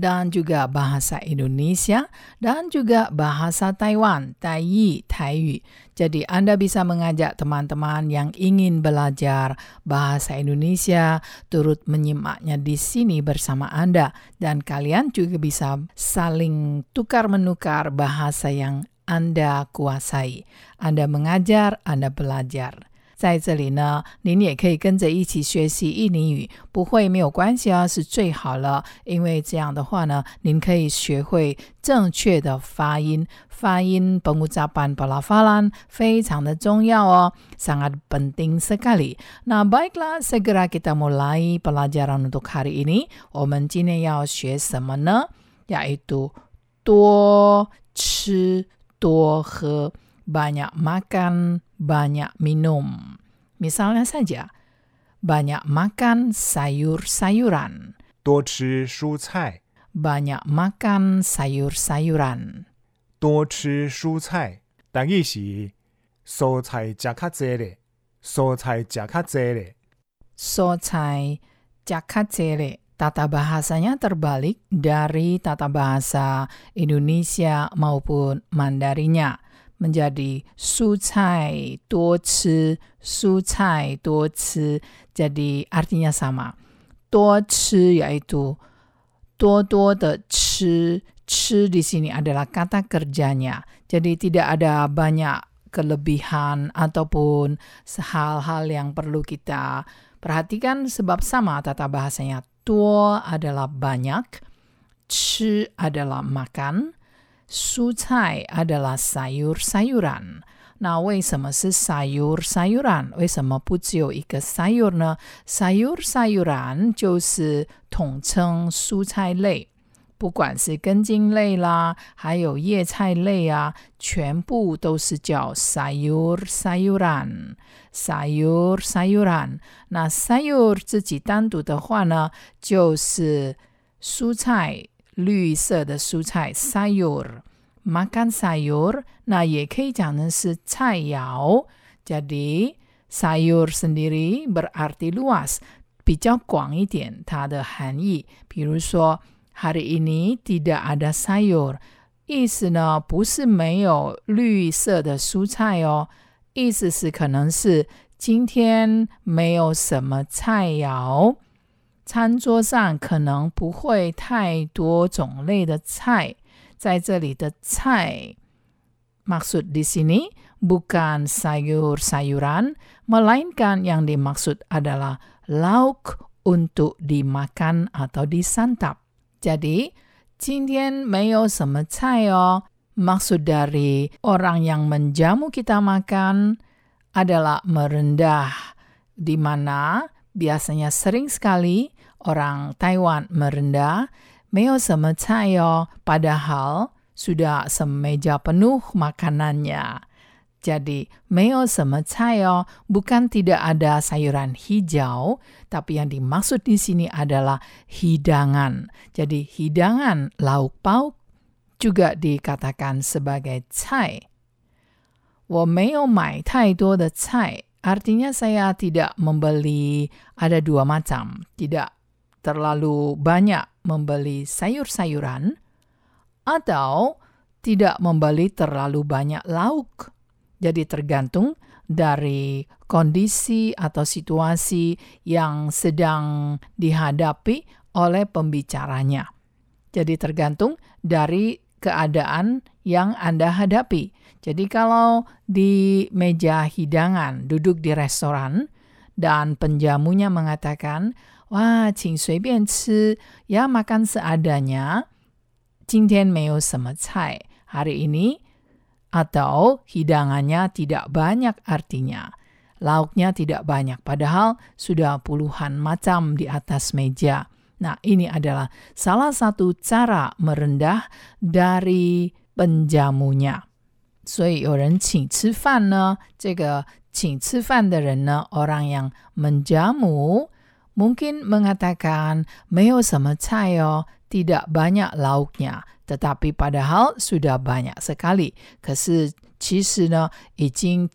dan juga bahasa Indonesia dan juga bahasa Taiwan, Taiyi, Taiyu. Jadi Anda bisa mengajak teman-teman yang ingin belajar bahasa Indonesia turut menyimaknya di sini bersama Anda dan kalian juga bisa saling tukar menukar bahasa yang Anda kuasai. Anda mengajar, Anda belajar. 在这里呢，您也可以跟着一起学习印尼语。不会没有关系啊，是最好了，因为这样的话呢，您可以学会正确的发音。发音本乌扎班巴拉发兰非常的重要哦。上阿本丁斯咖里，那 baiklah，segera kita mulai pelajaran untuk hari ini。我们今天要学什么呢？，也就是多吃多喝。banyak makan, banyak minum. Misalnya saja, banyak makan sayur-sayuran, 多吃蔬菜， banyak makan sayur-sayuran. 多吃蔬菜。但意是蔬菜食较济咧，蔬菜食较济咧。 Socai jakacele. Tata bahasanya terbalik dari tata bahasa Indonesia maupun Mandarinya. menjadi sucai doci, sucai doci. Jadi artinya sama. Doci yaitu dodo de ci. Ci di sini adalah kata kerjanya. Jadi tidak ada banyak kelebihan ataupun hal-hal yang perlu kita perhatikan sebab sama tata bahasanya. Tuo adalah banyak, ci adalah makan, 蔬菜 adalah sayur-sayuran. 那为什么是 sayur-sayuran？为什么不只有一个 sayur 呢？sayur-sayuran 就是统称蔬菜类，不管是根茎类啦，还有叶菜类啊，全部都是叫 sayur-sayuran。sayur-sayuran。那 sayur 自己单独的话呢，就是蔬菜。绿色的蔬菜 sayur makan sayur nah 也可以讲成是菜肴 jadi sayur sendiri berarti luas 比较广一点它的含义比如说 hari ini tidak ada sayur 意思呢不是没有绿色的蔬菜哦意思是可能是今天没有什么菜肴 餐桌上可能不会太多种类的菜，在这里的菜 maksud di sini bukan sayur-sayuran, melainkan yang dimaksud adalah lauk untuk dimakan atau disantap. Jadi, 今天没有什么菜哦。Maksud dari orang yang menjamu kita makan adalah merendah, di mana biasanya sering sekali orang Taiwan merendah, Meo semecayo padahal sudah semeja penuh makanannya. Jadi, meo semecayo bukan tidak ada sayuran hijau, tapi yang dimaksud di sini adalah hidangan. Jadi, hidangan lauk pauk juga dikatakan sebagai cai. Wo meo mai tai duo de cai. Artinya saya tidak membeli ada dua macam, tidak terlalu banyak membeli sayur-sayuran atau tidak membeli terlalu banyak lauk. Jadi tergantung dari kondisi atau situasi yang sedang dihadapi oleh pembicaranya. Jadi tergantung dari keadaan yang Anda hadapi. Jadi kalau di meja hidangan, duduk di restoran, dan penjamunya mengatakan, Wah, 请随便吃, ya makan seadanya. 今天没有什么菜. Hari ini atau hidangannya tidak banyak artinya. Lauknya tidak banyak, padahal sudah puluhan macam di atas meja. Nah, ini adalah salah satu cara merendah dari penjamunya. 所以有人请吃饭呢，这个请吃饭的人呢，orang yang menjamu mungkin mengatakan 没有什么菜哦，tidak banyak lauknya。tetapi padahal sudah banyak sekali。可是其实呢，已经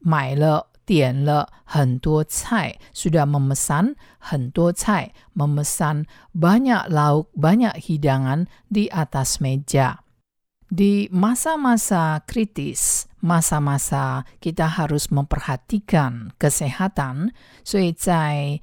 买了。点了很多菜，sudah memesan 很多菜，memesan banyak lauk, banyak hidangan di atas meja. Di masa-masa kritis, masa-masa kita harus memperhatikan kesehatan，所以在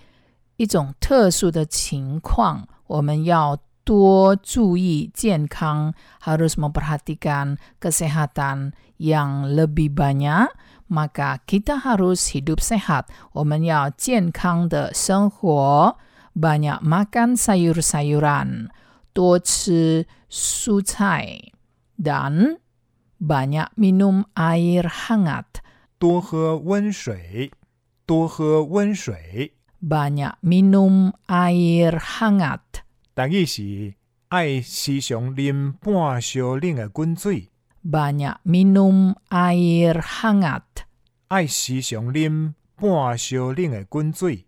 一种特殊的情况，我们要多注意健康，harus memperhatikan kesehatan yang lebih banyak maka kita harus hidup sehat. 我们要健康的生活，banyak makan sayur-sayuran，多吃蔬菜，dan banyak minum air hangat，多喝温水，多喝温水。 banyak minum air hangat，但意是爱时常啉半烧冷的滚水。banyak minum air hangat. 爱时常啉半烧冷的滚水。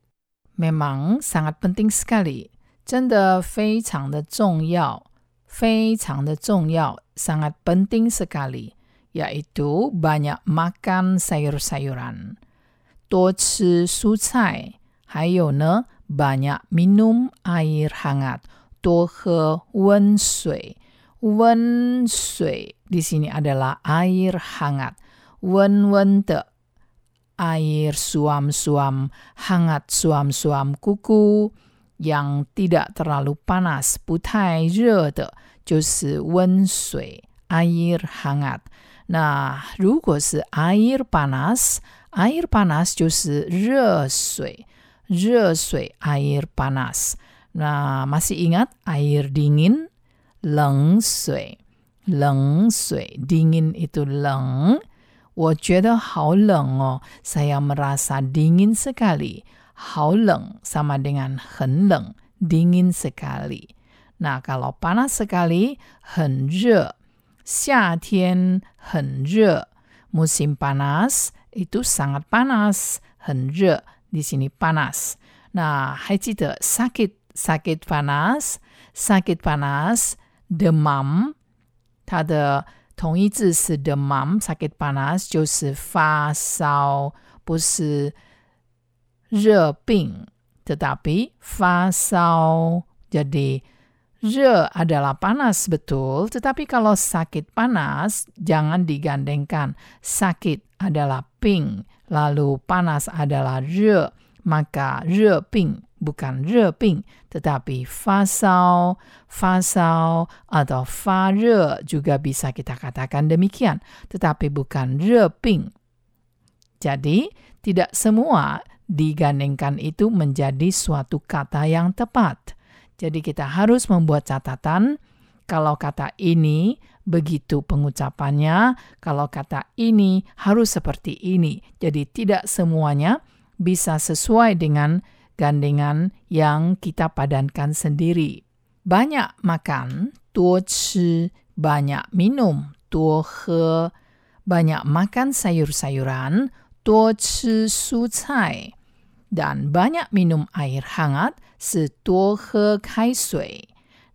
Memang sangat penting sekali，真的非常的重要，非常的重要，sangat penting sekali。yaitu banyak makan sayur-sayuran，多吃蔬菜， 还有呢，banyak minum air hangat，多喝温水。温水 di sini adalah air hangat. Wen-wen de air suam-suam hangat suam-suam kuku yang tidak terlalu panas, 不太热的就是温水 air hangat. Nah, 如果是 air panas, air panas 就是热水， 热水 air panas. Nah, masih ingat air dingin 冷水，冷水，dingin itu 冷。我觉得好冷哦，saya merasa dingin sekali。好冷 sama dengan 很冷，dingin sekali。那 kalau panas sekali 很热，夏天很热，musim panas itu sangat panas，很热。 di sini panas。那还记得 sakit sakit panas sakit panas demam，它的同义字是 demam，sakit panas 就是发烧，不是热病，tetapi 发烧。Jadi 热 adalah panas betul, tetapi kalau sakit panas jangan digandengkan. Sakit adalah ping, Lalu panas adalah re, maka re ping bukan re ping, tetapi fasau, fasau atau fa re juga bisa kita katakan demikian, tetapi bukan re ping. Jadi, tidak semua digandengkan itu menjadi suatu kata yang tepat. Jadi kita harus membuat catatan kalau kata ini Begitu pengucapannya, kalau kata ini harus seperti ini. Jadi tidak semuanya bisa sesuai dengan gandengan yang kita padankan sendiri. Banyak makan, tuo chi, banyak minum, tuo he, banyak makan sayur-sayuran, tuo chi su cai, dan banyak minum air hangat, si tuo he kai sui.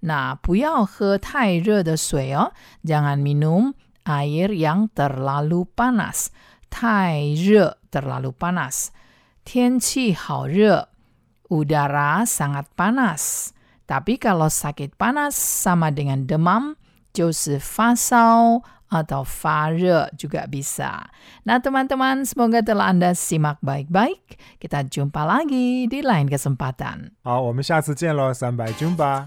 那不要喝太热的水哦，jangan minum air yang terlalu panas，太热 terlalu panas。天气好热。udara sangat panas. Tapi kalau sakit panas sama dengan demam, 就是发烧 atau 发热 juga bisa. Nah teman-teman, semoga telah Anda simak baik-baik. Kita jumpa lagi di lain kesempatan. 好，我们下次见喽，三百 jumpa。